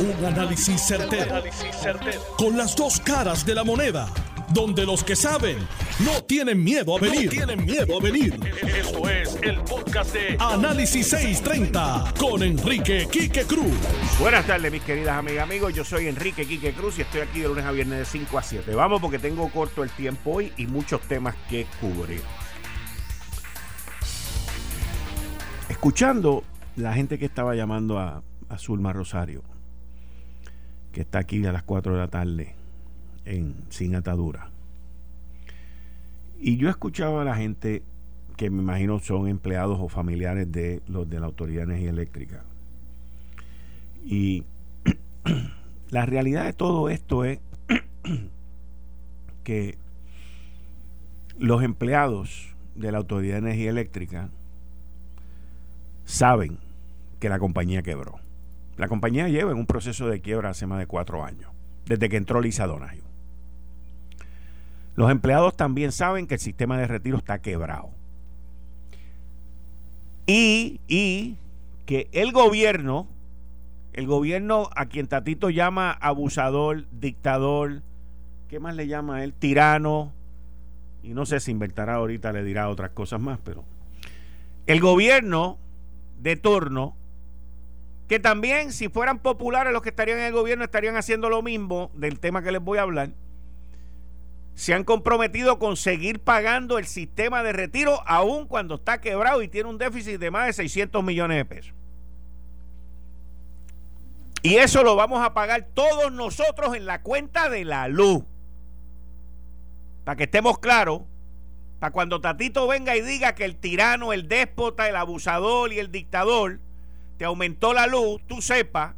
Un análisis certero, Con las dos caras de la moneda. Donde los que saben no tienen miedo a venir. tienen miedo a venir. Esto es el podcast de Análisis 630 con Enrique Quique Cruz. Buenas tardes, mis queridas amigas, amigos. Yo soy Enrique Quique Cruz y estoy aquí de lunes a viernes de 5 a 7. Vamos porque tengo corto el tiempo hoy y muchos temas que cubrir. Escuchando la gente que estaba llamando a, a Zulma Rosario está aquí a las 4 de la tarde en Sin Atadura. Y yo escuchaba a la gente que me imagino son empleados o familiares de los de la Autoridad de Energía Eléctrica. Y la realidad de todo esto es que los empleados de la Autoridad de Energía Eléctrica saben que la compañía quebró. La compañía lleva en un proceso de quiebra hace más de cuatro años, desde que entró Lisa Donahue. Los empleados también saben que el sistema de retiro está quebrado. Y, y que el gobierno, el gobierno a quien Tatito llama abusador, dictador, ¿qué más le llama a él? Tirano, y no sé si inventará ahorita, le dirá otras cosas más, pero el gobierno de turno que también si fueran populares los que estarían en el gobierno estarían haciendo lo mismo del tema que les voy a hablar. Se han comprometido con seguir pagando el sistema de retiro aun cuando está quebrado y tiene un déficit de más de 600 millones de pesos. Y eso lo vamos a pagar todos nosotros en la cuenta de la luz. Para que estemos claros, para cuando Tatito venga y diga que el tirano, el déspota, el abusador y el dictador te aumentó la luz, tú sepas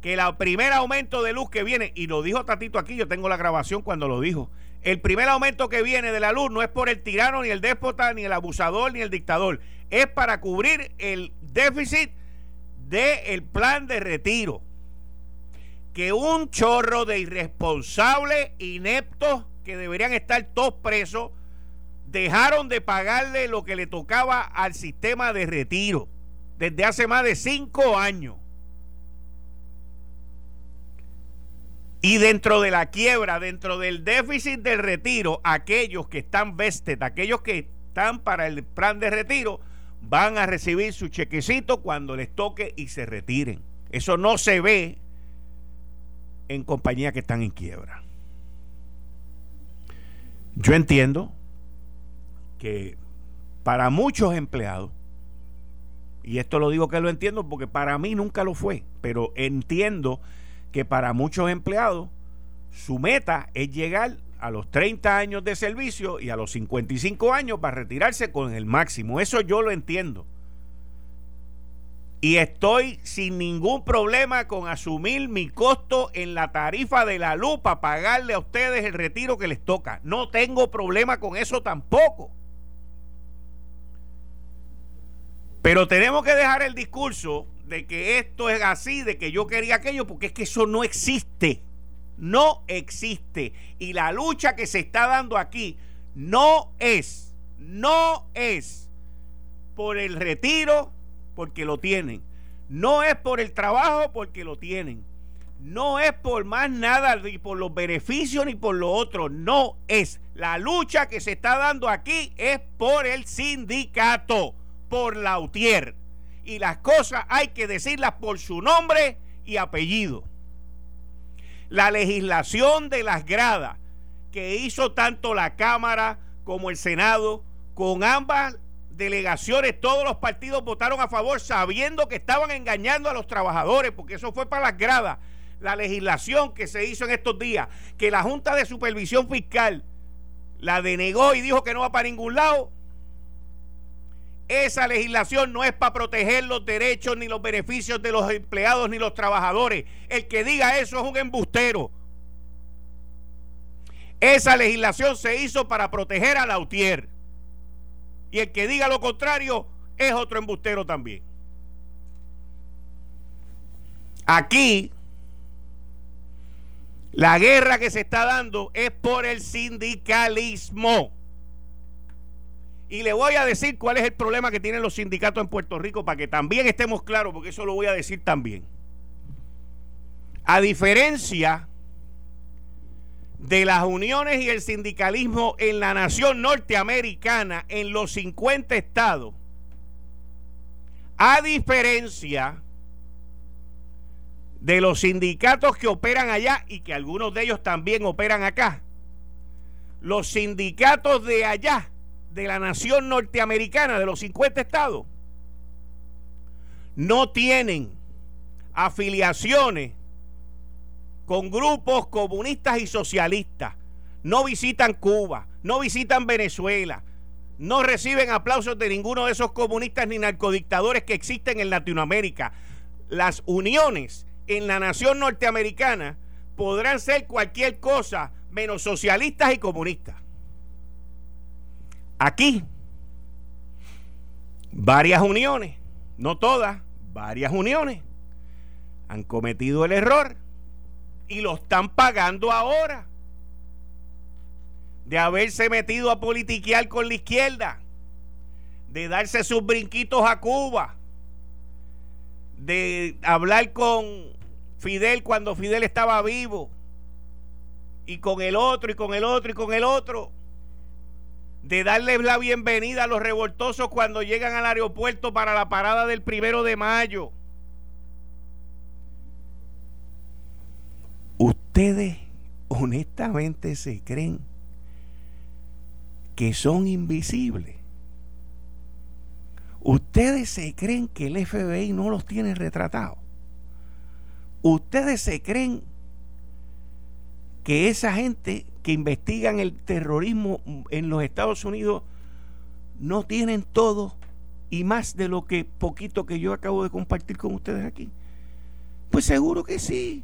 que el primer aumento de luz que viene, y lo dijo Tatito aquí, yo tengo la grabación cuando lo dijo, el primer aumento que viene de la luz no es por el tirano, ni el déspota, ni el abusador, ni el dictador, es para cubrir el déficit del plan de retiro. Que un chorro de irresponsables, ineptos, que deberían estar todos presos, dejaron de pagarle lo que le tocaba al sistema de retiro desde hace más de cinco años. Y dentro de la quiebra, dentro del déficit del retiro, aquellos que están vested, aquellos que están para el plan de retiro, van a recibir su chequecito cuando les toque y se retiren. Eso no se ve en compañías que están en quiebra. Yo entiendo que para muchos empleados y esto lo digo que lo entiendo porque para mí nunca lo fue, pero entiendo que para muchos empleados su meta es llegar a los 30 años de servicio y a los 55 años para retirarse con el máximo. Eso yo lo entiendo. Y estoy sin ningún problema con asumir mi costo en la tarifa de la luz para pagarle a ustedes el retiro que les toca. No tengo problema con eso tampoco. Pero tenemos que dejar el discurso de que esto es así, de que yo quería aquello, porque es que eso no existe. No existe. Y la lucha que se está dando aquí no es, no es por el retiro, porque lo tienen. No es por el trabajo, porque lo tienen. No es por más nada, ni por los beneficios, ni por lo otro. No es. La lucha que se está dando aquí es por el sindicato por Lautier. Y las cosas hay que decirlas por su nombre y apellido. La legislación de las gradas que hizo tanto la Cámara como el Senado, con ambas delegaciones, todos los partidos votaron a favor sabiendo que estaban engañando a los trabajadores, porque eso fue para las gradas. La legislación que se hizo en estos días, que la Junta de Supervisión Fiscal la denegó y dijo que no va para ningún lado, esa legislación no es para proteger los derechos ni los beneficios de los empleados ni los trabajadores. El que diga eso es un embustero. Esa legislación se hizo para proteger a Lautier. Y el que diga lo contrario es otro embustero también. Aquí, la guerra que se está dando es por el sindicalismo. Y le voy a decir cuál es el problema que tienen los sindicatos en Puerto Rico para que también estemos claros, porque eso lo voy a decir también. A diferencia de las uniones y el sindicalismo en la nación norteamericana, en los 50 estados, a diferencia de los sindicatos que operan allá y que algunos de ellos también operan acá, los sindicatos de allá, de la nación norteamericana, de los 50 estados, no tienen afiliaciones con grupos comunistas y socialistas. No visitan Cuba, no visitan Venezuela, no reciben aplausos de ninguno de esos comunistas ni narcodictadores que existen en Latinoamérica. Las uniones en la nación norteamericana podrán ser cualquier cosa menos socialistas y comunistas. Aquí, varias uniones, no todas, varias uniones, han cometido el error y lo están pagando ahora de haberse metido a politiquear con la izquierda, de darse sus brinquitos a Cuba, de hablar con Fidel cuando Fidel estaba vivo, y con el otro, y con el otro, y con el otro, de darle la bienvenida a los revoltosos cuando llegan al aeropuerto para la parada del primero de mayo. ¿Ustedes honestamente se creen que son invisibles? ¿Ustedes se creen que el FBI no los tiene retratados? ¿Ustedes se creen que esa gente que investigan el terrorismo en los Estados Unidos no tienen todo y más de lo que poquito que yo acabo de compartir con ustedes aquí? Pues seguro que sí.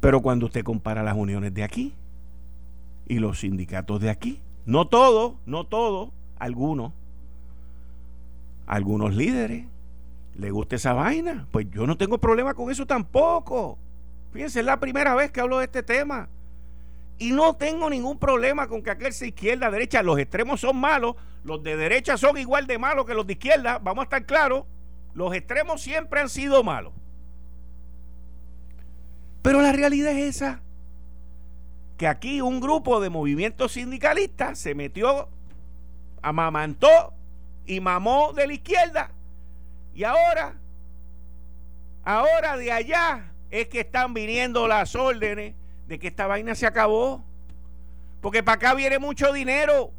Pero cuando usted compara las uniones de aquí y los sindicatos de aquí, no todos, no todos, algunos, algunos líderes, le gusta esa vaina. Pues yo no tengo problema con eso tampoco. Fíjense, es la primera vez que hablo de este tema. Y no tengo ningún problema con que aquel sea izquierda, derecha. Los extremos son malos. Los de derecha son igual de malos que los de izquierda. Vamos a estar claros. Los extremos siempre han sido malos. Pero la realidad es esa, que aquí un grupo de movimientos sindicalistas se metió, amamantó y mamó de la izquierda. Y ahora, ahora de allá es que están viniendo las órdenes de que esta vaina se acabó. Porque para acá viene mucho dinero.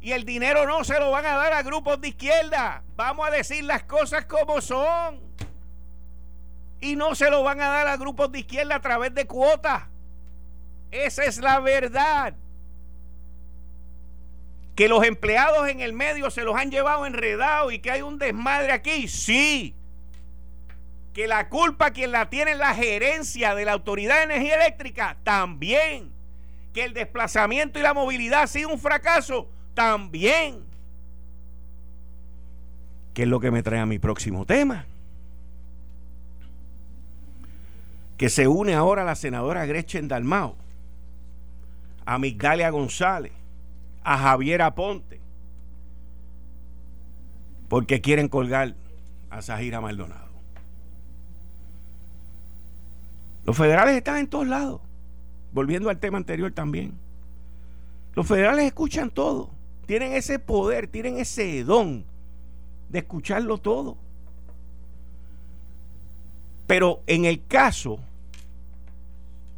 Y el dinero no se lo van a dar a grupos de izquierda. Vamos a decir las cosas como son y no se lo van a dar a grupos de izquierda a través de cuotas. Esa es la verdad. Que los empleados en el medio se los han llevado enredados y que hay un desmadre aquí, sí. Que la culpa quien la tiene en la gerencia de la Autoridad de Energía Eléctrica, también. Que el desplazamiento y la movilidad ha sido un fracaso, también. ¿Qué es lo que me trae a mi próximo tema? que se une ahora la senadora Gretchen Dalmao, a Migdalia González, a Javier Aponte, porque quieren colgar a Zahira Maldonado. Los federales están en todos lados, volviendo al tema anterior también. Los federales escuchan todo, tienen ese poder, tienen ese don de escucharlo todo. Pero en el caso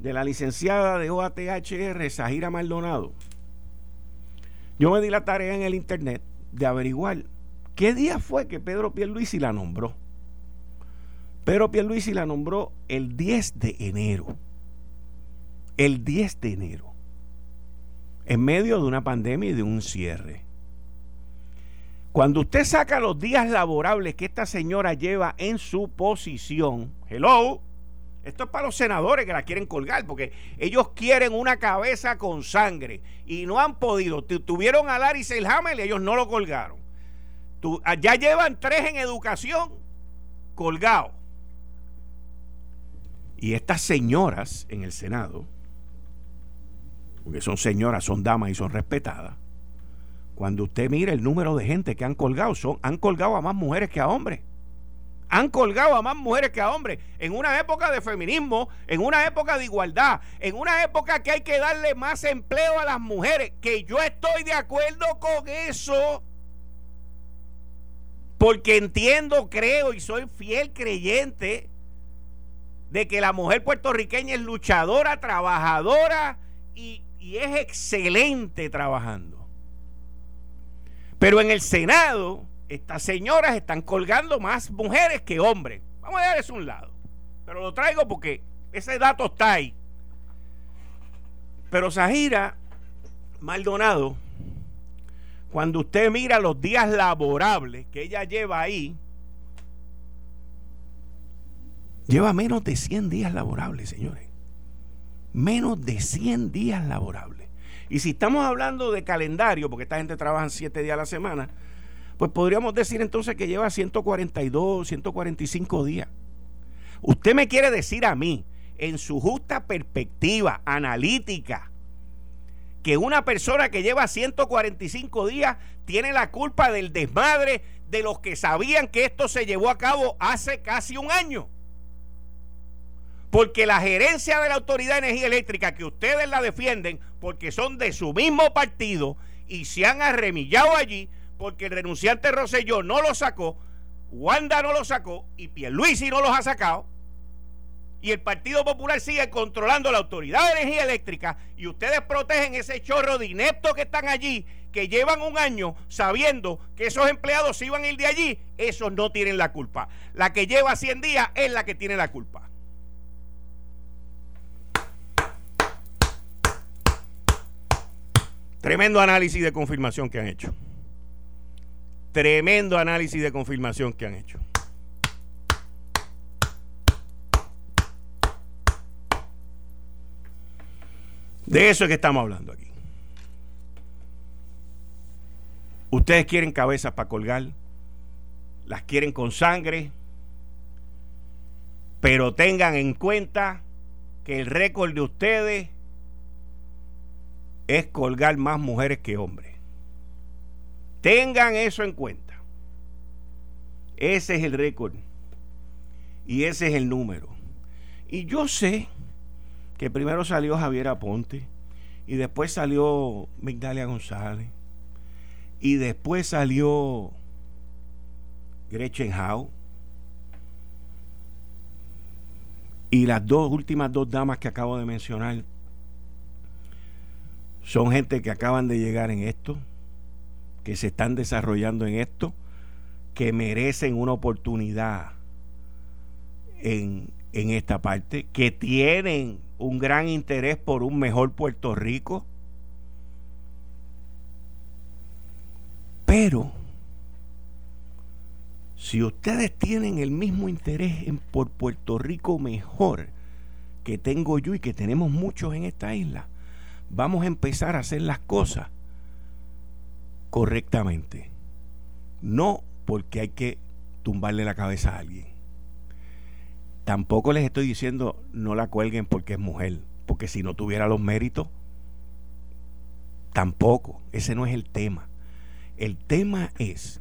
de la licenciada de OATHR, Sahira Maldonado, yo me di la tarea en el internet de averiguar qué día fue que Pedro Pierluisi la nombró. Pedro Pierluisi la nombró el 10 de enero. El 10 de enero. En medio de una pandemia y de un cierre. Cuando usted saca los días laborables que esta señora lleva en su posición, hello, esto es para los senadores que la quieren colgar, porque ellos quieren una cabeza con sangre y no han podido. Tuvieron a Larry Selhammer y ellos no lo colgaron. Ah, ya llevan tres en educación colgados. Y estas señoras en el Senado, porque son señoras, son damas y son respetadas, cuando usted mira el número de gente que han colgado, son, han colgado a más mujeres que a hombres. han colgado a más mujeres que a hombres. En una época de feminismo, en una época de igualdad, en una época que hay que darle más empleo a las mujeres, que yo estoy de acuerdo con eso. Porque entiendo, creo y soy fiel creyente de que la mujer puertorriqueña es luchadora, trabajadora y, es excelente trabajando. Pero en el Senado estas señoras están colgando más mujeres que hombres. Vamos a dejar eso a un lado. Pero lo traigo porque ese dato está ahí. Pero Zahira Maldonado, cuando usted mira los días laborables que ella lleva ahí, lleva menos de 100 días laborables, señores. Menos de 100 días laborables. Y si estamos hablando de calendario, porque esta gente trabaja 7 días a la semana, pues podríamos decir entonces que lleva 142, 145 días. Usted me quiere decir a mí, en su justa perspectiva analítica, que una persona que lleva 145 días tiene la culpa del desmadre de los que sabían que esto se llevó a cabo hace casi un año. Porque la gerencia de la Autoridad de Energía Eléctrica, que ustedes la defienden porque son de su mismo partido y se han arremillado allí, porque el renunciante Rosselló no lo sacó, Wanda no lo sacó y Pierluisi no los ha sacado. Y el Partido Popular sigue controlando la Autoridad de Energía Eléctrica y ustedes protegen ese chorro de ineptos que están allí, que llevan un año sabiendo que esos empleados iban a ir de allí, esos no tienen la culpa. La que lleva 100 días es la que tiene la culpa. Tremendo análisis de confirmación que han hecho. Tremendo análisis de confirmación que han hecho. De eso es que estamos hablando aquí. Ustedes quieren cabezas para colgar, las quieren con sangre, pero tengan en cuenta que el récord de ustedes es colgar más mujeres que hombres. Tengan eso en cuenta. Ese es el récord. Y ese es el número. Y yo sé que primero salió Javier Aponte y después salió Migdalia González y después salió Gretchen Howe y las dos últimas dos damas que acabo de mencionar son gente que acaban de llegar en esto que se están desarrollando en esto, que merecen una oportunidad en, en esta parte, que tienen un gran interés por un mejor Puerto Rico. Pero si ustedes tienen el mismo interés en por Puerto Rico mejor que tengo yo y que tenemos muchos en esta isla, vamos a empezar a hacer las cosas correctamente. No porque hay que tumbarle la cabeza a alguien. Tampoco les estoy diciendo no la cuelguen porque es mujer, porque si no tuviera los méritos, tampoco. Ese no es el tema. El tema es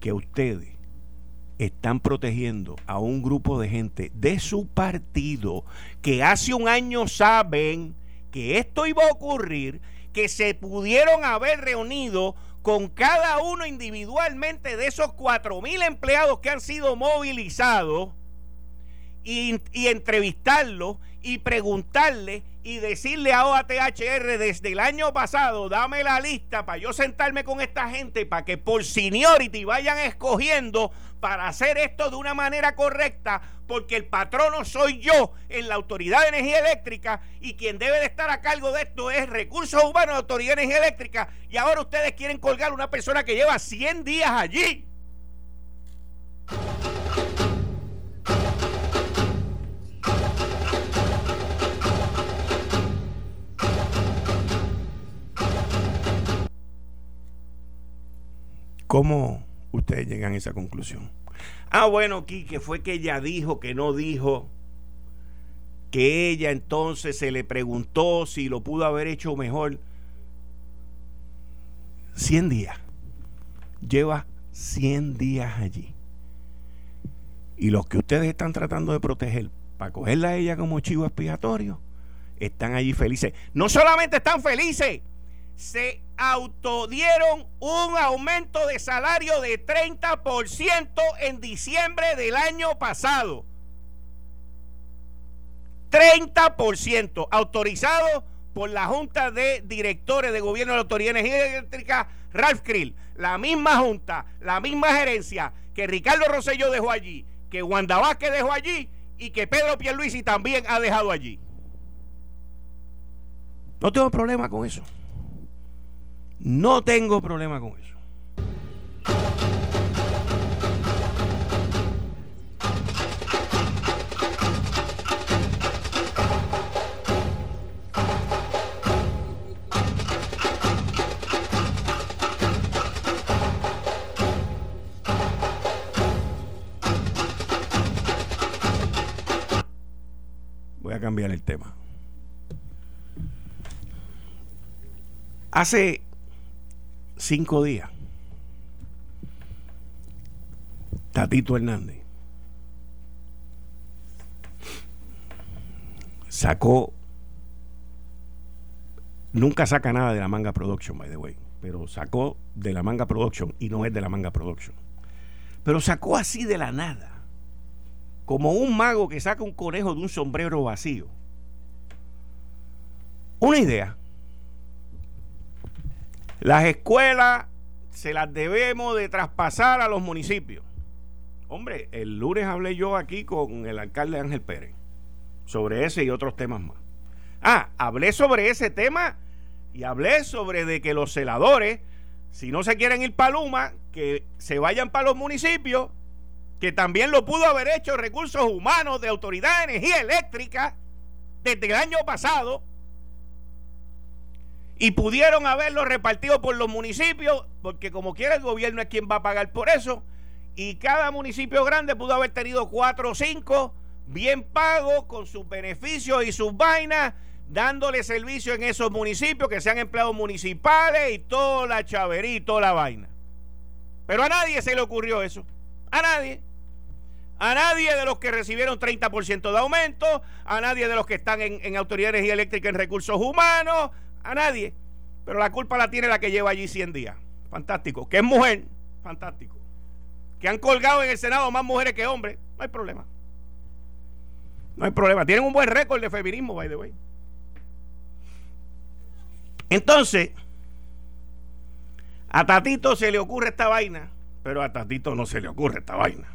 que ustedes están protegiendo a un grupo de gente de su partido que hace un año saben que esto iba a ocurrir, que se pudieron haber reunido con cada uno individualmente de esos cuatro mil empleados que han sido movilizados y, y entrevistarlos y preguntarle y decirle a OATHR desde el año pasado, dame la lista para yo sentarme con esta gente para que por seniority vayan escogiendo para hacer esto de una manera correcta, porque el patrono soy yo en la Autoridad de Energía Eléctrica y quien debe de estar a cargo de esto es Recursos Humanos de Autoridad de Energía Eléctrica y ahora ustedes quieren colgar a una persona que lleva 100 días allí. ¿Cómo ustedes llegan a esa conclusión? Ah, bueno, que fue que ella dijo que no dijo que ella entonces se le preguntó si lo pudo haber hecho mejor. 100 días. Lleva 100 días allí. Y los que ustedes están tratando de proteger para cogerla a ella como chivo expiatorio, están allí felices. No solamente están felices, se autodieron un aumento de salario de 30% en diciembre del año pasado. 30% autorizado por la Junta de Directores de Gobierno de la Autoridad de Energía Eléctrica, Ralph Krill. La misma Junta, la misma gerencia que Ricardo Rosselló dejó allí, que Wanda Vázquez dejó allí y que Pedro Pierluisi también ha dejado allí. No tengo problema con eso. No tengo problema con eso. Voy a cambiar el tema. Hace cinco días, Tatito Hernández sacó, nunca saca nada de la manga production, by the way, pero sacó de la manga production y no es de la manga production. Pero sacó así de la nada, como un mago que saca un conejo de un sombrero vacío. Una idea las escuelas se las debemos de traspasar a los municipios. Hombre, el lunes hablé yo aquí con el alcalde Ángel Pérez sobre ese y otros temas más. Ah, hablé sobre ese tema y hablé sobre de que los celadores, si no se quieren ir para Luma, que se vayan para los municipios, que también lo pudo haber hecho Recursos Humanos de Autoridad de Energía Eléctrica desde el año pasado y pudieron haberlo repartido por los municipios, porque como quiera el gobierno es quien va a pagar por eso, y cada municipio grande pudo haber tenido cuatro o cinco bien pagos con sus beneficios y sus vainas, dándole servicio en esos municipios, que sean empleados municipales y toda la chavería y toda la vaina. Pero a nadie se le ocurrió eso. A nadie. A nadie de los que recibieron 30% de aumento, a nadie de los que están en, en Autoridad de Energía Eléctrica en Recursos Humanos, a nadie. Pero la culpa la tiene la que lleva allí 100 días. Fantástico. Que es mujer. Fantástico. Que han colgado en el Senado más mujeres que hombres. No hay problema. No hay problema. Tienen un buen récord de feminismo, by the way. Entonces, a Tatito se le ocurre esta vaina, pero a Tatito no se le ocurre esta vaina.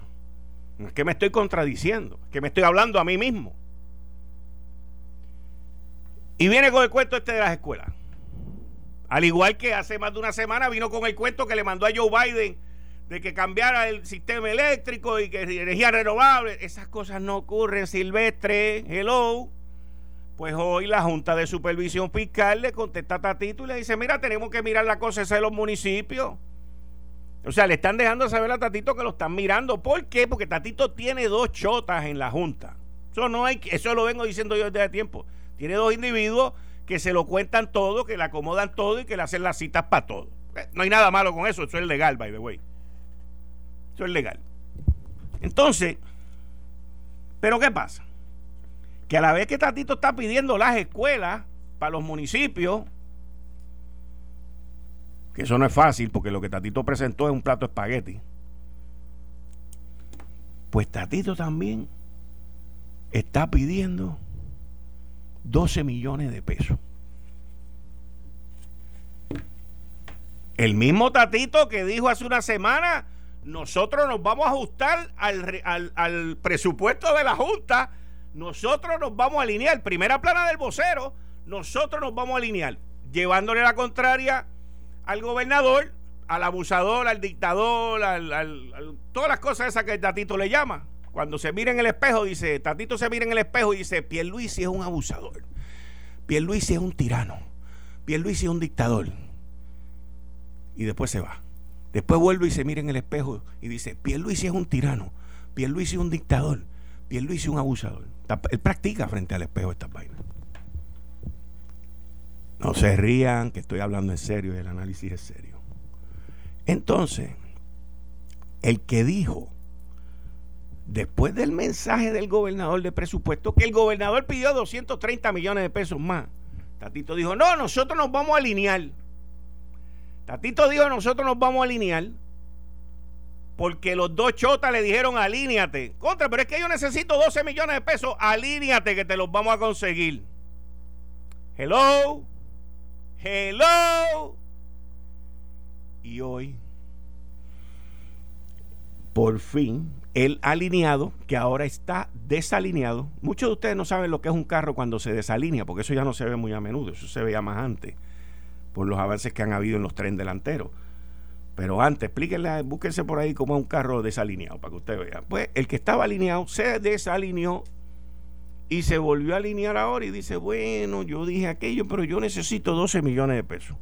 Es que me estoy contradiciendo, es que me estoy hablando a mí mismo. Y viene con el cuento este de las escuelas. Al igual que hace más de una semana vino con el cuento que le mandó a Joe Biden de que cambiara el sistema eléctrico y que energía renovable. Esas cosas no ocurren, Silvestre. Hello. Pues hoy la Junta de Supervisión Fiscal le contesta a Tatito y le dice, mira, tenemos que mirar la cosa de los municipios. O sea, le están dejando saber a Tatito que lo están mirando. ¿Por qué? Porque Tatito tiene dos chotas en la Junta. Eso no hay, eso lo vengo diciendo yo desde hace tiempo. Tiene dos individuos que se lo cuentan todo, que le acomodan todo y que le hacen las citas para todo. Eh, no hay nada malo con eso, eso es legal, by the way. Eso es legal. Entonces, ¿pero qué pasa? Que a la vez que Tatito está pidiendo las escuelas para los municipios, que eso no es fácil porque lo que Tatito presentó es un plato de espagueti, pues Tatito también está pidiendo 12 millones de pesos. El mismo Tatito que dijo hace una semana, nosotros nos vamos a ajustar al, presupuesto de la Junta, nosotros nos vamos a alinear, primera plana del vocero, nosotros nos vamos a alinear, llevándole la contraria al gobernador, al abusador, al dictador, al, todas las cosas esas que el Tatito le llama. Cuando se mira en el espejo, dice, Tatito se mira en el espejo y dice, Pierluisi es un abusador. Pierluisi es un tirano. Pierluisi es un dictador. Y después se va. Después vuelve y se mira en el espejo y dice, Pierluisi es un tirano. Pierluisi es un dictador. Pierluisi es un abusador. Él practica frente al espejo estas vainas. No se rían, que estoy hablando en serio y el análisis es serio. Entonces, el que dijo después del mensaje del gobernador de presupuesto, que el gobernador pidió 230 millones de pesos más, Tatito dijo, no, nosotros nos vamos a alinear. Tatito dijo, nosotros nos vamos a alinear porque los dos chotas le dijeron alíñate. Contra, pero es que yo necesito 12 millones de pesos, alíñate que te los vamos a conseguir. Hello, hello. Y hoy, por fin, el alineado, que ahora está desalineado. Muchos de ustedes no saben lo que es un carro cuando se desalinea, porque eso ya no se ve muy a menudo, eso se veía más antes, por los avances que han habido en los trenes delanteros. Pero antes, explíquenle, búsquense por ahí cómo es un carro desalineado, para que usted vea. Pues el que estaba alineado se desalineó y se volvió a alinear ahora y dice, bueno, yo dije aquello, pero yo necesito 12 millones de pesos.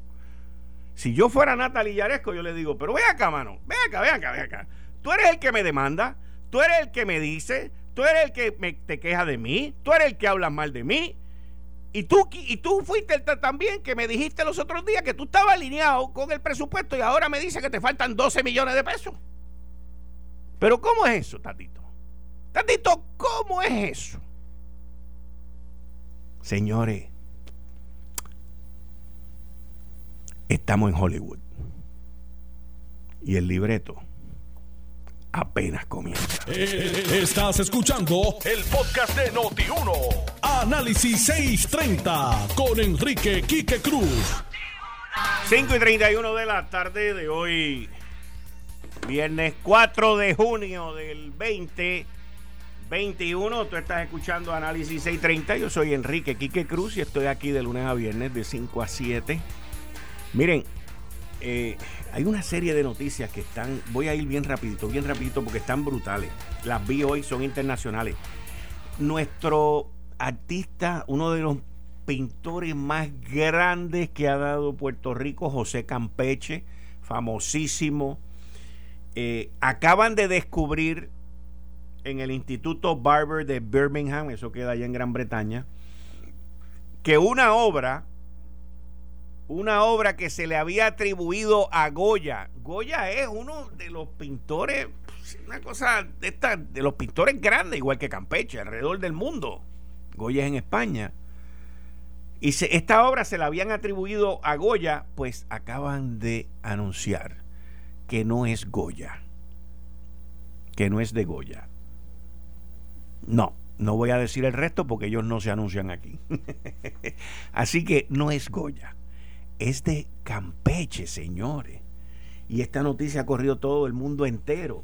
Si yo fuera Natalie Yaresco, yo le digo, pero ve acá, mano, ve acá, ve acá, ve acá. Tú eres el que me demanda, tú eres el que me dice, tú eres el que me, te queja de mí, tú eres el que habla mal de mí. Y tú, y tú fuiste también que me dijiste los otros días que tú estabas alineado con el presupuesto y ahora me dice que te faltan 12 millones de pesos. Pero ¿cómo es eso, Tatito? Tatito, ¿cómo es eso? Señores, estamos en Hollywood. Y el libreto apenas comienza. Eh, estás escuchando el podcast de Noti1. Análisis 630 con Enrique Quique Cruz. 5 y 31 de la tarde de hoy, viernes 4 de junio del 2021. Tú estás escuchando Análisis 630. Yo soy Enrique Quique Cruz y estoy aquí de lunes a viernes de 5 a 7. Miren, eh, hay una serie de noticias que están, voy a ir bien rapidito, bien rapidito porque están brutales. Las vi hoy, son internacionales. Nuestro artista, uno de los pintores más grandes que ha dado Puerto Rico, José Campeche, famosísimo, eh, acaban de descubrir en el Instituto Barber de Birmingham, eso queda allá en Gran Bretaña, que una obra una obra que se le había atribuido a Goya. Goya es uno de los pintores, una cosa de de los pintores grandes, igual que Campeche, alrededor del mundo. Goya es en España. Y esta obra se la habían atribuido a Goya, pues acaban de anunciar que no es Goya. Que no es de Goya. No, no voy a decir el resto porque ellos no se anuncian aquí. Así que no es Goya es de Campeche, señores. Y esta noticia ha corrido todo el mundo entero.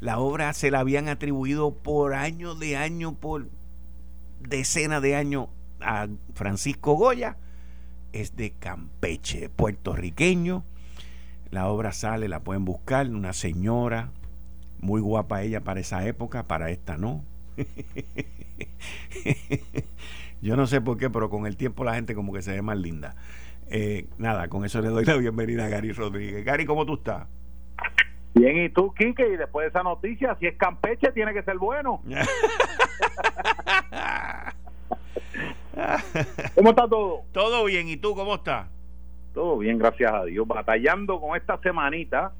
La obra se la habían atribuido por años de año, por decenas de años a Francisco Goya. Es de Campeche, puertorriqueño. La obra sale, la pueden buscar. Una señora, muy guapa ella para esa época, para esta no. Yo no sé por qué, pero con el tiempo la gente como que se ve más linda. Eh, nada, con eso le doy la bienvenida a Gary Rodríguez. Gary, ¿cómo tú estás? Bien, ¿y tú, Quique? Y después de esa noticia, si es Campeche, tiene que ser bueno. ¿Cómo está todo? Todo bien, ¿y tú cómo estás? Todo bien, gracias a Dios. Batallando con esta semanita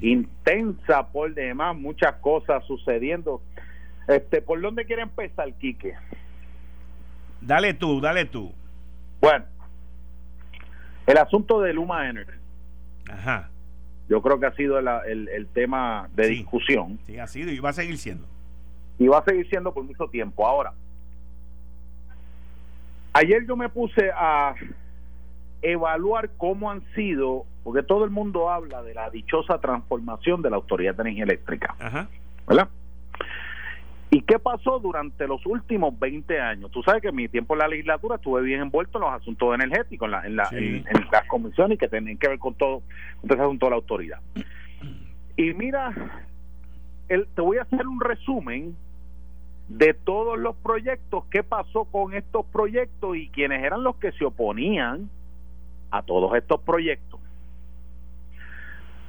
intensa por demás, muchas cosas sucediendo. Este, ¿Por dónde quiere empezar, Quique? Dale tú, dale tú. Bueno, el asunto de Luma Energy. Ajá. Yo creo que ha sido el, tema de discusión. Sí, ha sido y va a seguir siendo. Y va a seguir siendo por mucho tiempo. Ahora, ayer yo me puse a evaluar cómo han sido, porque todo el mundo habla de la dichosa transformación de la Autoridad de Energía Eléctrica. Ajá. ¿Verdad? ¿Y qué pasó durante los últimos 20 años? Tú sabes que en mi tiempo en la legislatura estuve bien envuelto en los asuntos energéticos, en, la, en, la, en, las comisiones que tienen que ver con todo, con ese asunto de la autoridad. Y mira, el, te voy a hacer un resumen de todos los proyectos, qué pasó con estos proyectos y quiénes eran los que se oponían a todos estos proyectos.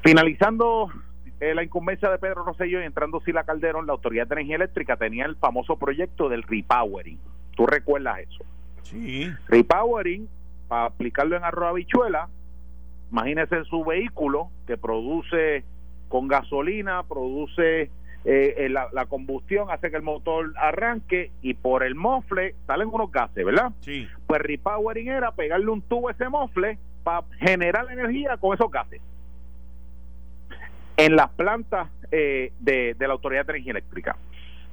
Finalizando eh, la incumbencia de Pedro Rosselló y entrando Sila Calderón, la Autoridad de Energía Eléctrica tenía el famoso proyecto del repowering. ¿Tú recuerdas eso? Sí. Repowering, para aplicarlo en arroz habichuela, imagínese su vehículo que produce con gasolina, produce eh, la, la, combustión hace que el motor arranque y por el mofle salen unos gases, ¿verdad? Sí. Pues repowering era pegarle un tubo a ese mofle para generar energía con esos gases. En las plantas de, de la Autoridad de Energía Eléctrica,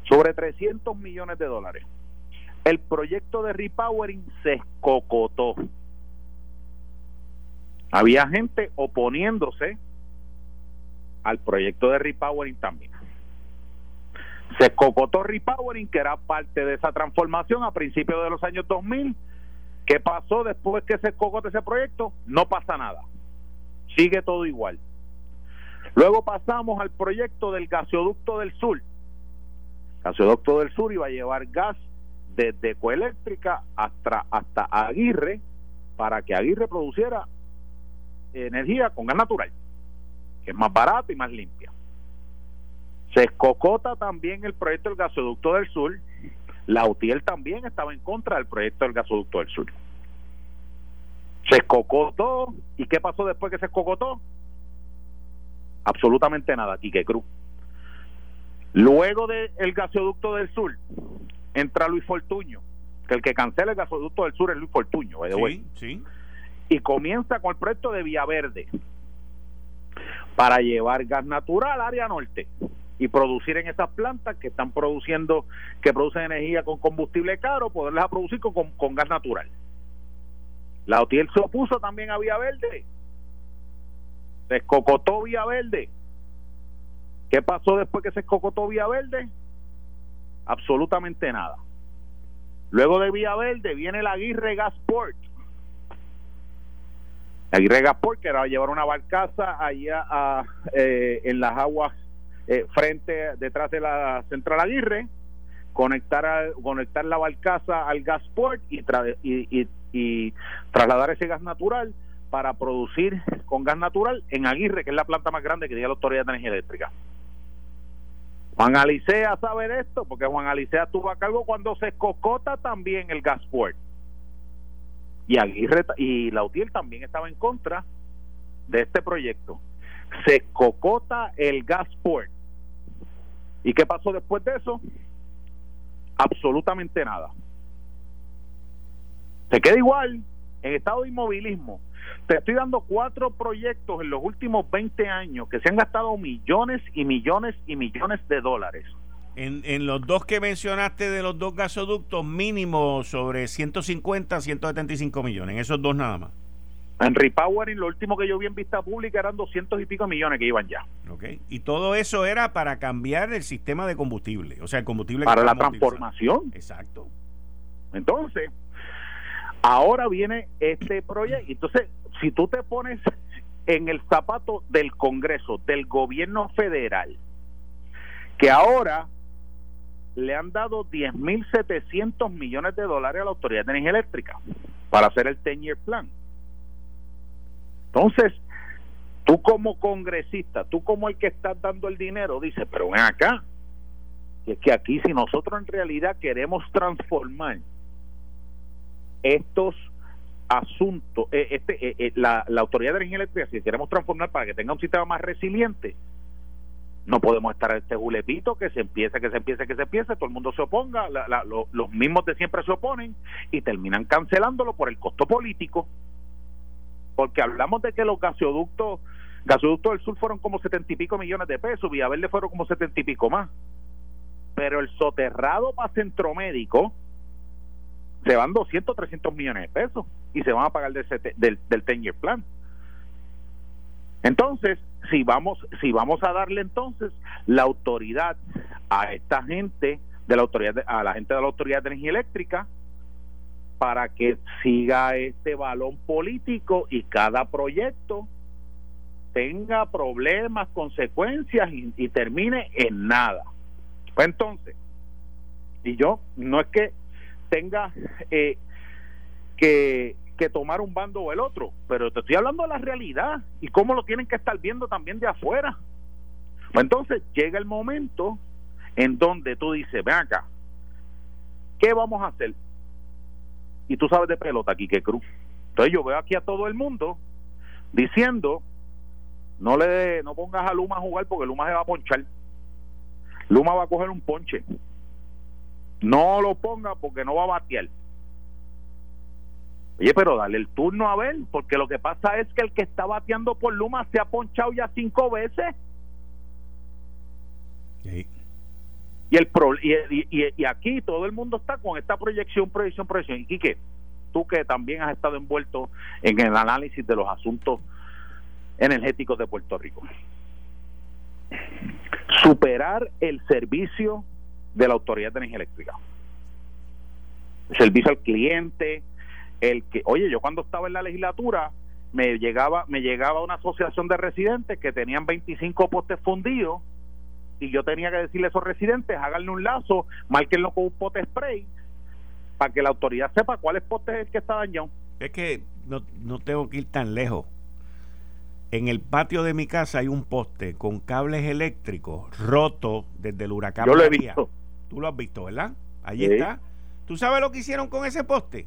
sobre 300 millones de dólares. El proyecto de repowering se escocotó había gente oponiéndose al proyecto de repowering también. Se cocotó repowering, que era parte de esa transformación a principios de los años 2000. ¿Qué pasó después que se cocotó ese proyecto? No pasa nada. Sigue todo igual. Luego pasamos al proyecto del gasoducto del sur. Gasoducto del sur iba a llevar gas desde Ecoeléctrica hasta, hasta Aguirre para que Aguirre produciera energía con gas natural, que es más barato y más limpia. Se escocota también el proyecto del gasoducto del sur. La UTIEL también estaba en contra del proyecto del gasoducto del sur. Se escocotó. ¿Y qué pasó después que se escocotó? Absolutamente nada, Quique Cruz. Luego del gasoducto del sur, entra Luis Fortuño, que el que cancela el gasoducto del sur es Luis Fortuño, sí, sí y comienza con el proyecto de Vía Verde para llevar gas natural al área norte y producir en esas plantas que están produciendo, que producen energía con combustible caro, poderlas producir con, con, gas natural. La OTIEL se opuso también a Vía Verde. Se escocotó Vía Verde. ¿Qué pasó después que se escocotó Vía Verde? Absolutamente nada. Luego de Vía Verde viene la Aguirre Gasport, Aguirre Gasport, que era llevar una barcaza allá a, eh, en las aguas eh, frente, detrás de la central Aguirre, conectar, conectar la barcaza al gasport y, y, y, trasladar ese gas natural para producir con gas natural en Aguirre, que es la planta más grande que tiene la Autoridad de Energía Eléctrica. Juan Alicea sabe de esto, porque Juan Alicea tuvo a cargo cuando se cocota también el gasport y Aguirre y Lautier también estaba en contra de este proyecto. Se cocota el Gasport. ¿Y qué pasó después de eso? Absolutamente nada. Se queda igual en estado de inmovilismo. Te estoy dando cuatro proyectos en los últimos 20 años que se han gastado millones y millones y millones de dólares en, en, los dos que mencionaste de los dos gasoductos, mínimo sobre 150, 175 millones, en esos dos nada más. En repowering, lo último que yo vi en vista pública eran 200 y pico millones que iban ya. Ok, y todo eso era para cambiar el sistema de combustible, o sea, el combustible. Para la transformación. Exacto. Entonces, ahora viene este proyecto. Entonces, si tú te pones en el zapato del Congreso, del gobierno federal, que ahora le han dado 10.700 millones de dólares a la Autoridad de Energía Eléctrica para hacer el 10-year plan. Entonces, tú como congresista, tú como el que estás dando el dinero, dices, pero ven acá, es que aquí si nosotros en realidad queremos transformar estos asuntos, eh, este, eh, eh, la, la Autoridad de Energía Eléctrica, si queremos transformar para que tenga un sistema más resiliente, no podemos estar en este julepito que se empiece, que se empiece, que se empiece, todo el mundo se oponga, los mismos de siempre se oponen y terminan cancelándolo por el costo político. Porque hablamos de que los gasoductos, gasoductos del sur fueron como setenta y pico millones de pesos, Villaverde fueron como setenta y pico más. Pero el soterrado para centro médico se van 200, 300 millones de pesos y se van a pagar del, del, del ten plan. Entonces, si vamos, si vamos a darle entonces la autoridad a esta gente de la autoridad, a la gente de la autoridad de energía eléctrica, para que siga este balón político y cada proyecto tenga problemas, consecuencias y, termine en nada. Pues entonces, y yo no es que tenga eh, que que tomar un bando o el otro, pero te estoy hablando de la realidad y cómo lo tienen que estar viendo también de afuera. Pues entonces llega el momento en donde tú dices, ven acá, ¿qué vamos a hacer? Y tú sabes de pelota, aquí que Cruz. Entonces yo veo aquí a todo el mundo diciendo, no le no pongas a Luma a jugar porque Luma se va a ponchar. Luma va a coger un ponche. No lo ponga porque no va a batear. Oye, pero dale el turno a ver, porque lo que pasa es que el que está bateando por Luma se ha ponchado ya cinco veces. Y, el pro, y, y, aquí todo el mundo está con esta proyección, proyección, proyección. Y Quique, tú que también has estado envuelto en el análisis de los asuntos energéticos de Puerto Rico. Superar el servicio de la Autoridad de Energía Eléctrica. El servicio al cliente, el que, oye, yo cuando estaba en la legislatura me llegaba me llegaba una asociación de residentes que tenían 25 postes fundidos y yo tenía que decirle a esos residentes, háganle un lazo, márquenlo con un pote spray para que la autoridad sepa cuál es poste es el que está dañado. Es que no, no tengo que ir tan lejos. En el patio de mi casa hay un poste con cables eléctricos roto desde el huracán. Yo lo he visto. Tú lo has visto, ¿verdad? Allí está. ¿Tú sabes lo que hicieron con ese poste?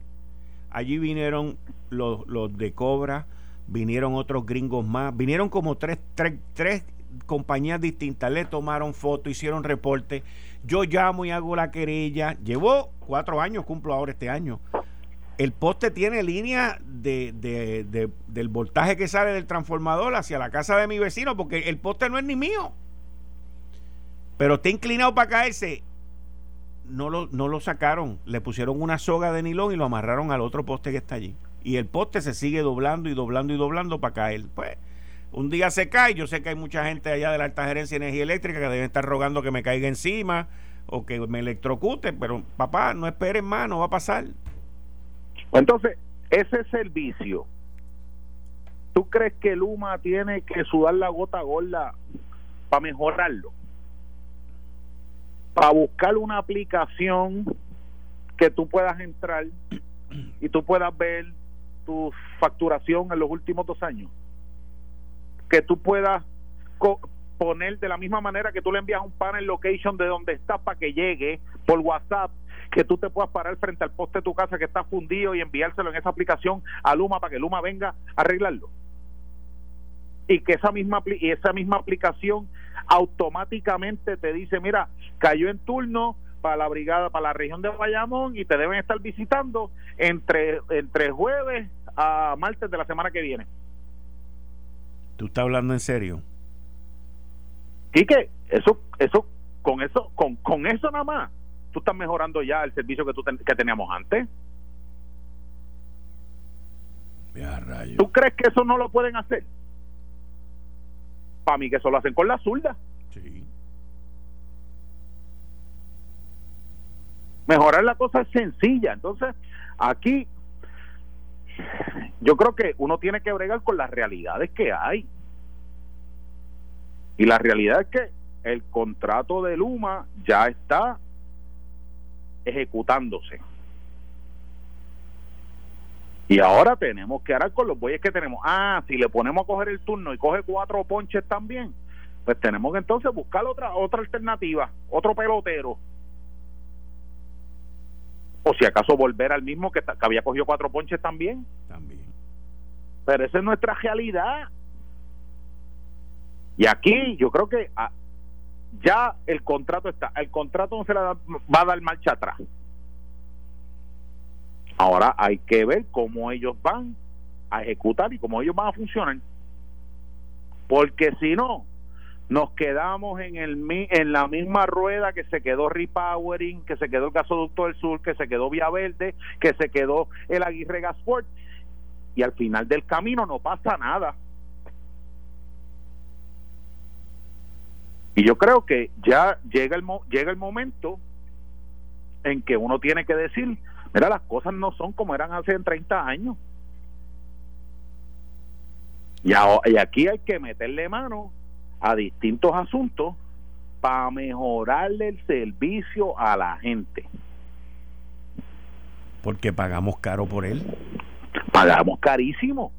Allí vinieron los, los de Cobra, vinieron otros gringos más, vinieron como tres, tres, tres compañías distintas, le tomaron fotos, hicieron reporte. Yo llamo y hago la querella. Llevo cuatro años, cumplo ahora este año. El poste tiene línea de, de, del voltaje que sale del transformador hacia la casa de mi vecino, porque el poste no es ni mío. Pero está inclinado para caerse. No lo, no lo sacaron. Le pusieron una soga de nilón y lo amarraron al otro poste que está allí. Y el poste se sigue doblando y doblando y doblando para caer. Pues un día se cae, yo sé que hay mucha gente allá de la alta gerencia de energía eléctrica que deben estar rogando que me caiga encima o que me electrocute, pero papá, no esperen más, no va a pasar. Entonces, ese servicio, ¿tú crees que Luma tiene que sudar la gota gorda para mejorarlo? Para buscar una aplicación que tú puedas entrar y tú puedas ver tu facturación en los últimos dos años que tú puedas poner de la misma manera que tú le envías un panel location de donde estás para que llegue por WhatsApp, que tú te puedas parar frente al poste de tu casa que está fundido y enviárselo en esa aplicación a Luma para que Luma venga a arreglarlo. Y que esa misma y esa misma aplicación automáticamente te dice, mira, cayó en turno para la brigada, para la región de Bayamón y te deben estar visitando entre entre jueves a martes de la semana que viene. ¿Tú estás hablando en serio? Quique, eso, eso, con eso, con, con eso nada más, tú estás mejorando ya el servicio que, tú que teníamos antes. ¿Tú crees que eso no lo pueden hacer? Para mí que eso lo hacen con la zurda. Sí. Mejorar la cosa es sencilla. Entonces, aquí yo creo que uno tiene que bregar con las realidades que hay. Y la realidad es que el contrato de Luma ya está ejecutándose. Y ahora tenemos que hablar con los bueyes que tenemos. Ah, si le ponemos a coger el turno y coge cuatro ponches también, pues tenemos que entonces buscar otra otra alternativa, otro pelotero o si acaso volver al mismo que, había cogido cuatro ponches también. También. Pero esa es nuestra realidad. Y aquí yo creo que ah, ya el contrato está, el contrato no se le va a dar marcha atrás. Ahora hay que ver cómo ellos van a ejecutar y cómo ellos van a funcionar. Porque si no, nos quedamos en el en la misma rueda que se quedó repowering, que se quedó el gasoducto del sur, que se quedó Vía Verde, que se quedó el Aguirre Gasport y al final del camino no pasa nada. Y yo creo que ya llega el llega el momento en que uno tiene que decir, mira, las cosas no son como eran hace 30 años. Y, y aquí hay que meterle mano a distintos asuntos para mejorarle el servicio a la gente. Porque pagamos caro por él. Pagamos carísimo.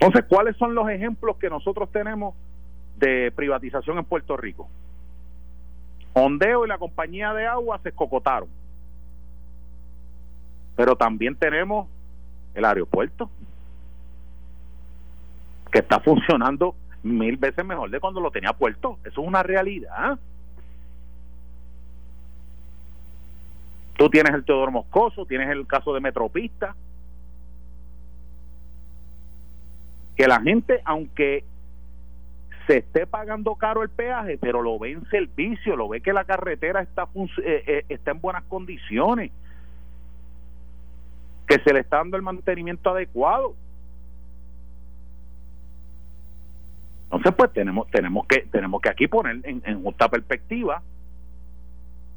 Entonces, ¿cuáles son los ejemplos que nosotros tenemos de privatización en Puerto Rico? Ondeo y la compañía de agua se escocotaron. Pero también tenemos el aeropuerto que está funcionando mil veces mejor de cuando lo tenía puerto. Eso es una realidad. Tú tienes el Teodoro Moscoso, tienes el caso de Metropista. Que la gente, aunque se esté pagando caro el peaje, pero lo ve en servicio, lo ve que la carretera está, eh, eh, está en buenas condiciones, que se le está dando el mantenimiento adecuado. Entonces, pues tenemos tenemos que tenemos que aquí poner en, en justa perspectiva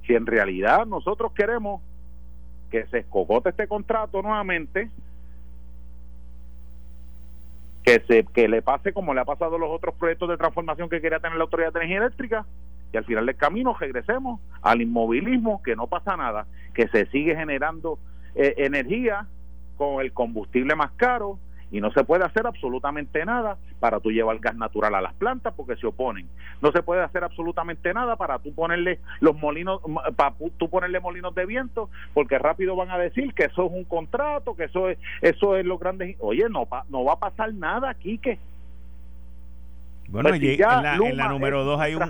si en realidad nosotros queremos que se escogote este contrato nuevamente, que se que le pase como le ha pasado a los otros proyectos de transformación que quería tener la Autoridad de Energía Eléctrica y al final del camino regresemos al inmovilismo, que no pasa nada, que se sigue generando eh, energía con el combustible más caro, y no se puede hacer absolutamente nada para tú llevar gas natural a las plantas porque se oponen. No se puede hacer absolutamente nada para tú ponerle los molinos, para tú ponerle molinos de viento porque rápido van a decir que eso es un contrato, que eso es, eso es lo grande. Oye, no, no va a pasar nada aquí que bueno, pues en, la, número dos hay un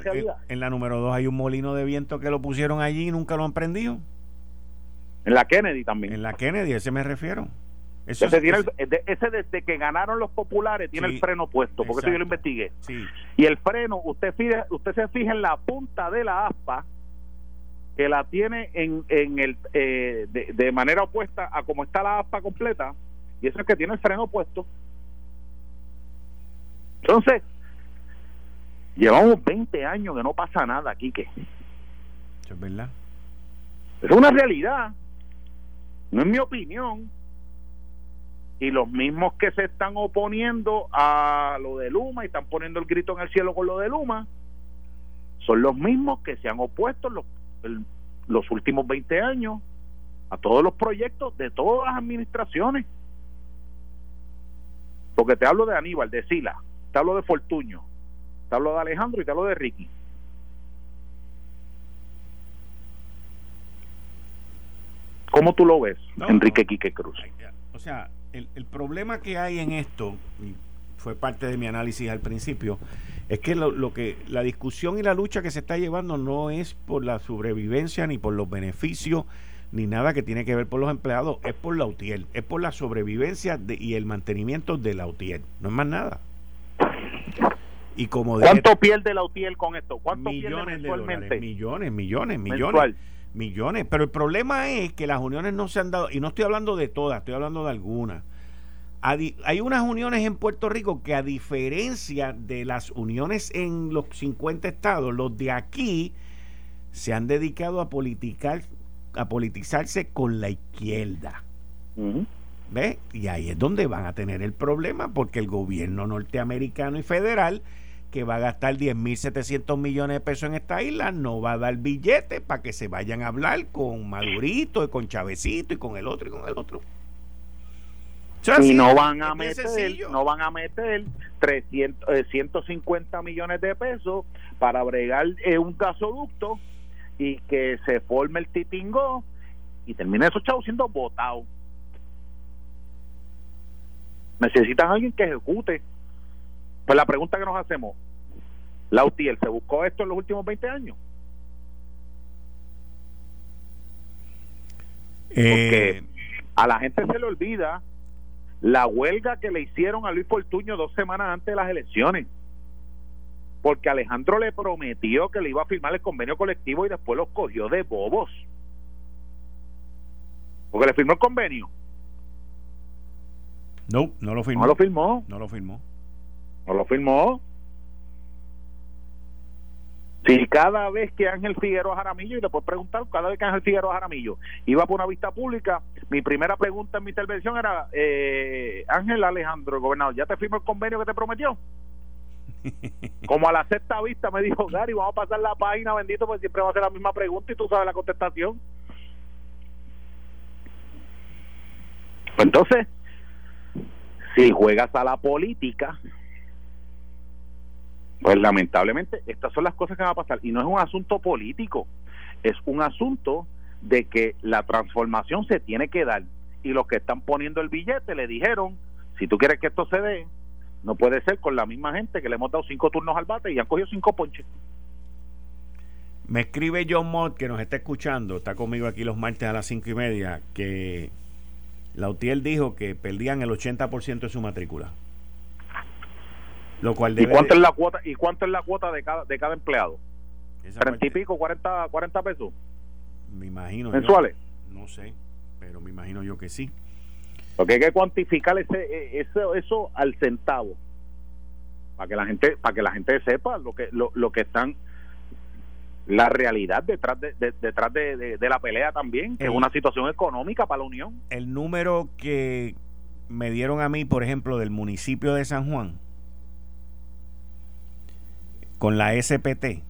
en la número dos hay un molino de viento que lo pusieron allí y nunca lo han prendido. En la Kennedy también. En la Kennedy, ese me refiero ese, desde que ganaron los populares tiene el freno puesto, porque eso yo lo investigué. Y el freno, usted, usted se fija en la punta de la aspa, que la tiene en, en el eh, de, manera opuesta a como está la aspa completa, y eso es que tiene el freno puesto. Entonces, llevamos 20 años que no pasa nada, Quique. Eso es verdad. Es una realidad. No es mi opinión y los mismos que se están oponiendo a lo de Luma y están poniendo el grito en el cielo con lo de Luma son los mismos que se han opuesto los, los últimos 20 años a todos los proyectos de todas las administraciones. Porque te hablo de Aníbal, de Sila, te hablo de Fortuño, te hablo de Alejandro y te hablo de Ricky. ¿Cómo tú lo ves, Enrique Quique Cruz? O sea, el, el, problema que hay en esto, y fue parte de mi análisis al principio, es que lo, lo, que la discusión y la lucha que se está llevando no es por la sobrevivencia ni por los beneficios ni nada que tiene que ver por los empleados, es por la UTIEL, es por la sobrevivencia y el mantenimiento de la UTIEL, no es más nada. Y como ¿Cuánto pierde la UTIEL con esto? ¿Cuánto millones de millones, millones, millones millones. Pero el problema es que las uniones no se han dado, y no estoy hablando de todas, estoy hablando de algunas. Hay unas uniones en Puerto Rico que a diferencia de las uniones en los 50 estados, los de aquí se han dedicado a politicar, a politizarse con la izquierda. ¿Ve? Y ahí es donde van a tener el problema porque el gobierno norteamericano y federal que va a gastar 10.700 millones de pesos en esta isla, no va a dar billete para que se vayan a hablar con Madurito y con Chavecito y con el otro y con el otro. y no van a meter no van a meter 300, 150 eh, millones de pesos para bregar eh, un gasoducto y que se forme el titingo y termine esos chavos siendo votados. Necesitan alguien que ejecute pues la pregunta que nos hacemos, ¿la UTIEL se buscó esto en los últimos 20 años? Porque eh, a la gente se le olvida la huelga que le hicieron a Luis Fortuño dos semanas antes de las elecciones. Porque Alejandro le prometió que le iba a firmar el convenio colectivo y después lo cogió de bobos. Porque le firmó el convenio. No, no lo firmó. No lo firmó. No lo firmó no lo firmó. Si cada vez que Ángel Figueroa Jaramillo, y le puedo preguntar, cada vez que Ángel Figueroa Jaramillo iba por una vista pública, mi primera pregunta en mi intervención era, eh, Ángel Alejandro, el gobernador, ¿ya te firmó el convenio que te prometió? Como a la sexta vista me dijo, Gary, vamos a pasar la página, bendito, porque siempre va a ser la misma pregunta y tú sabes la contestación. Pues entonces, si juegas a la política, pues lamentablemente estas son las cosas que van a pasar y no es un asunto político, es un asunto de que la transformación se tiene que dar y los que están poniendo el billete le dijeron, si tú quieres que esto se dé, No puede ser con la misma gente que le hemos dado cinco turnos al bate y han cogido cinco ponches. Me escribe John Mott, que nos está escuchando, está conmigo aquí los martes a las cinco y media, que Lautier dijo que perdían el 80% de su matrícula. Lo cual ¿Y cuánto es la cuota y cuánto es la cuota de cada de cada empleado? ¿30 y pico, 40, 40 pesos? Me imagino. ¿Mensuales? no sé, pero me imagino yo que sí. Porque hay que cuantificar ese, e, eso, eso al centavo para que la gente para que la gente sepa lo que lo, lo que están la realidad detrás de, detrás de, la pelea también que es una situación económica para la unión el número que me dieron a mí por ejemplo del municipio de San Juan con la SPT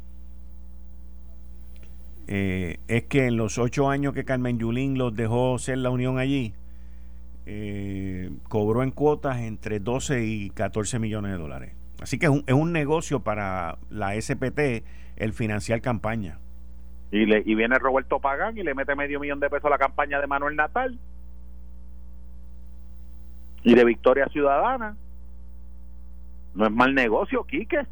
eh, es que en los ocho años que Carmen Yulín los dejó ser la unión allí eh, cobró en cuotas entre 12 y 14 millones de dólares. Así que es un, es un negocio para la SPT el financiar campaña. Y, le, y viene Roberto Pagán y le mete medio millón de pesos a la campaña de Manuel Natal y de Victoria Ciudadana. No es mal negocio, Quique.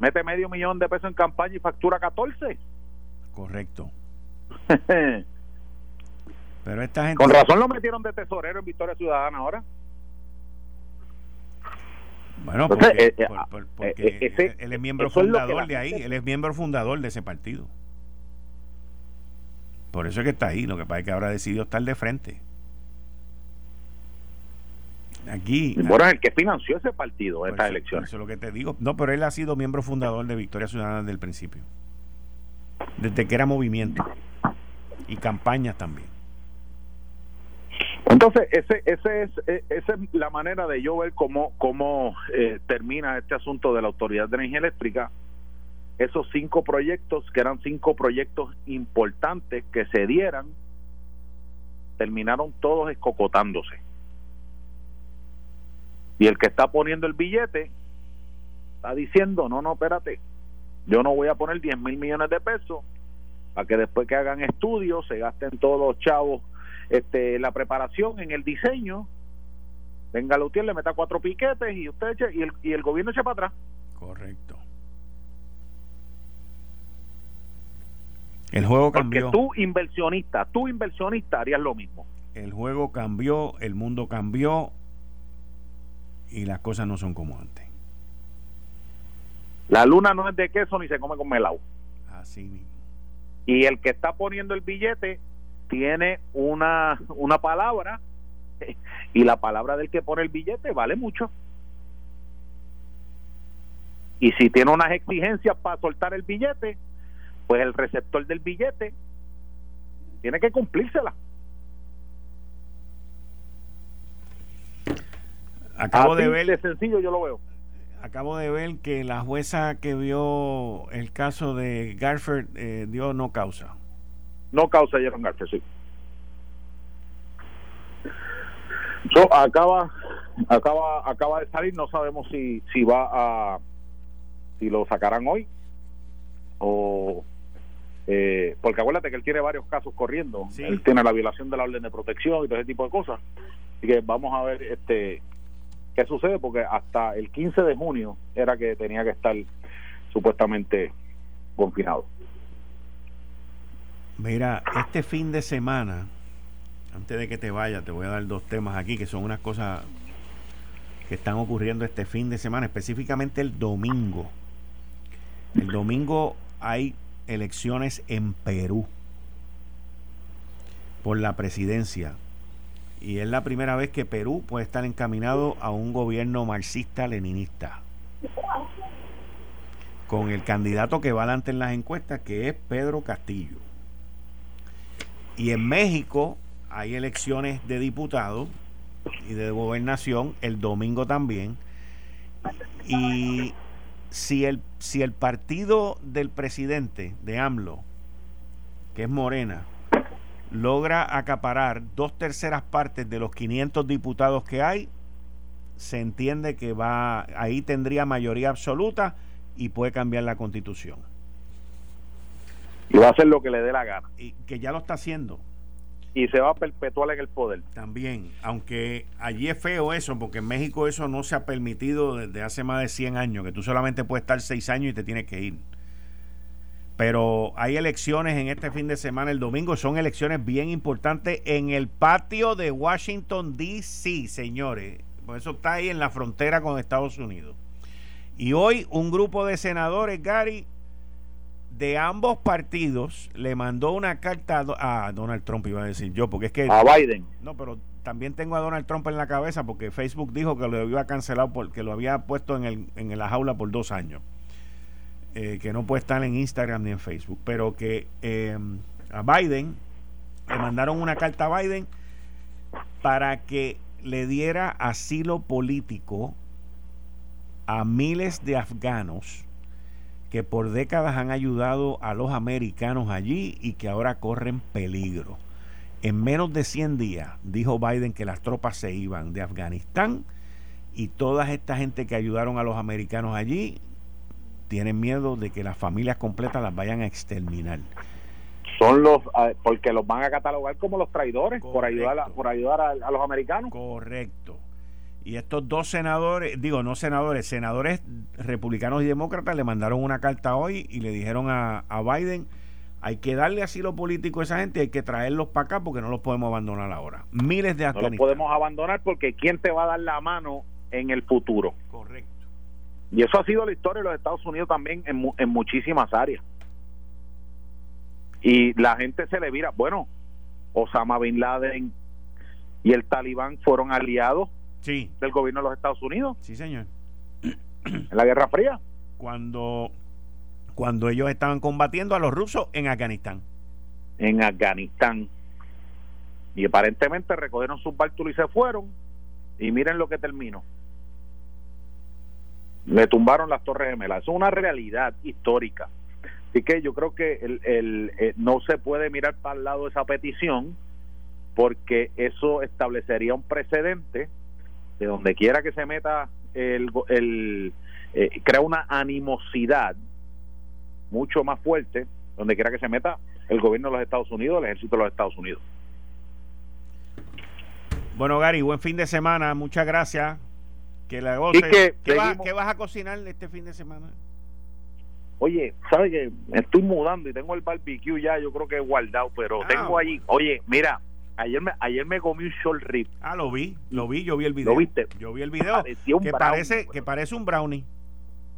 Mete medio millón de pesos en campaña y factura 14. Correcto. Pero esta gente. Con razón lo metieron de tesorero en Victoria Ciudadana ahora. Bueno, porque, eh, eh, eh, él es miembro fundador de ahí, él es miembro fundador de ese partido. Por eso es que está ahí, lo que pasa es que ahora ha decidido estar de frente. Aquí. Bueno, el que financió ese partido, estas elecciones. Eso es lo que te digo. No, pero él ha sido miembro fundador de Victoria Ciudadana desde el principio. Desde que era movimiento. Y campañas también. Entonces, ese, ese es, e, esa es la manera de yo ver cómo, cómo eh, termina este asunto de la Autoridad de Energía Eléctrica. Esos cinco proyectos, que eran cinco proyectos importantes que se dieran, terminaron todos escocotándose. Y el que está poniendo el billete está diciendo, no, no, espérate, yo no voy a poner 10 mil millones de pesos para que después que hagan estudios se gasten todos los chavos este, la preparación en el diseño, venga Lutier, le meta cuatro piquetes y usted eche, y el, y el gobierno eche para atrás. Correcto. El juego cambió. Porque tú inversionista, tú inversionista harías lo mismo. El juego cambió, el mundo cambió y las cosas no son como antes. La luna no es de queso ni se come con melao. Así mismo. Y el que está poniendo el billete tiene una, una palabra y la palabra del que pone el billete vale mucho. Y si tiene unas exigencias para soltar el billete, pues el receptor del billete tiene que cumplírsela. Acabo de ver. De sencillo yo lo veo. Acabo de ver que la jueza que vio el caso de Garford eh, dio no causa. No causa Jaron Garfield, sí. So, acaba acaba acaba de salir no sabemos si si va a si lo sacarán hoy o eh, porque acuérdate que él tiene varios casos corriendo él tiene la violación de la orden de protección y todo ese tipo de cosas así que vamos a ver este qué sucede porque hasta el 15 de junio era que tenía que estar supuestamente confinado Mira, este fin de semana, antes de que te vaya, te voy a dar dos temas aquí que son unas cosas que están ocurriendo este fin de semana, específicamente el domingo. El domingo hay elecciones en Perú por la presidencia. Y es la primera vez que Perú puede estar encaminado a un gobierno marxista-leninista. Con el candidato que va adelante en las encuestas, que es Pedro Castillo. Y en México hay elecciones de diputados y de gobernación el domingo también. Y si el, si el partido del presidente de AMLO, que es Morena, logra acaparar dos terceras partes de los 500 diputados que hay, se entiende que va ahí tendría mayoría absoluta y puede cambiar la constitución y va a hacer lo que le dé la gana. Y que ya lo está haciendo. y se va a perpetuar en el poder. También, aunque allí es feo eso, porque en México eso no se ha permitido desde hace más de 100 años, que tú solamente puedes estar 6 años y te tienes que ir. Pero hay elecciones en este fin de semana, el domingo, son elecciones bien importantes en el patio de Washington, D.C., señores. Por eso está ahí en la frontera con Estados Unidos. Y hoy un grupo de senadores, Gary, de ambos partidos le mandó una carta a, Donald Trump, iba a decir yo, porque es que... A Biden. No, pero también tengo a Donald Trump en la cabeza porque Facebook dijo que lo había cancelado porque lo había puesto en, el, en la jaula por dos años. Eh, que no puede estar en Instagram ni en Facebook, pero que eh, a Biden le mandaron una carta a Biden para que le diera asilo político a miles de afganos que por décadas han ayudado a los americanos allí y que ahora corren peligro. En menos de 100 días dijo Biden que las tropas se iban de Afganistán y toda esta gente que ayudaron a los americanos allí tienen miedo de que las familias completas las vayan a exterminar. Son los, ah, porque los van a catalogar como los traidores por ayudar, a, por ayudar a los americanos. Correcto. Y estos dos senadores, digo, no senadores, senadores republicanos y demócratas le mandaron una carta hoy y le dijeron a, Biden, hay que darle asilo político a esa gente, hay que traerlos para acá porque no los podemos abandonar ahora. Miles de No los podemos abandonar porque ¿quién te va a dar la mano en el futuro? Correcto. Y eso ha sido la historia de los Estados Unidos también en, en muchísimas áreas. Y la gente se le mira, bueno, Osama Bin Laden y el talibán fueron aliados sí. del gobierno de los Estados Unidos. Sí, señor. En la Guerra Fría. Cuando, cuando ellos estaban combatiendo a los rusos en Afganistán. En Afganistán. Y aparentemente recogieron sus bártulos y se fueron. Y miren lo que terminó. Le tumbaron las Torres Gemelas. Es una realidad histórica. Así que yo creo que el, el, eh, no se puede mirar para el lado esa petición porque eso establecería un precedente de donde quiera que se meta el, el eh, crea una animosidad mucho más fuerte donde quiera que se meta el gobierno de los Estados Unidos, el ejército de los Estados Unidos. Bueno, Gary, buen fin de semana, muchas gracias. Que la goce. Que ¿Qué, vas, a cocinar este fin de semana? Oye, ¿sabes que Estoy mudando y tengo el barbecue ya, yo creo que he guardado, pero ah, tengo allí. Oye, mira, Ayer me, ayer me comí un short rib. Ah, lo vi, lo vi, yo vi el video. ¿Lo viste? Yo vi el video. que parece, que parece un brownie.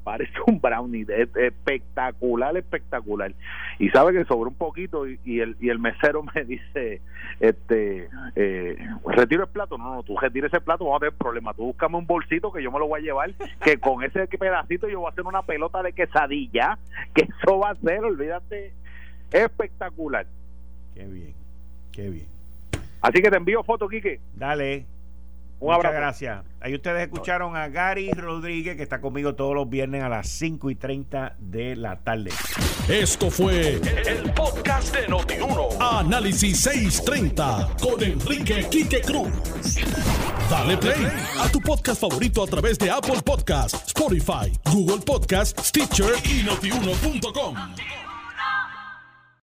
Parece un brownie, espectacular, espectacular. Y sabe que sobró un poquito y, el, y el mesero me dice, este, eh, retiro el plato. No, no, tú retira ese plato, vamos a tener problemas. Tú búscame un bolsito que yo me lo voy a llevar, que con ese pedacito yo voy a hacer una pelota de quesadilla, que eso va a ser, olvídate, espectacular. Qué bien, qué bien. Así que te envío foto, Quique. Dale. Un Muchas gracias. Ahí ustedes escucharon a Gary Rodríguez, que está conmigo todos los viernes a las 5 y 30 de la tarde. Esto fue el, podcast de Notiuno. Análisis 630 con Enrique Quique Cruz. Dale play a tu podcast favorito a través de Apple Podcasts, Spotify, Google Podcasts, Stitcher y notiuno.com.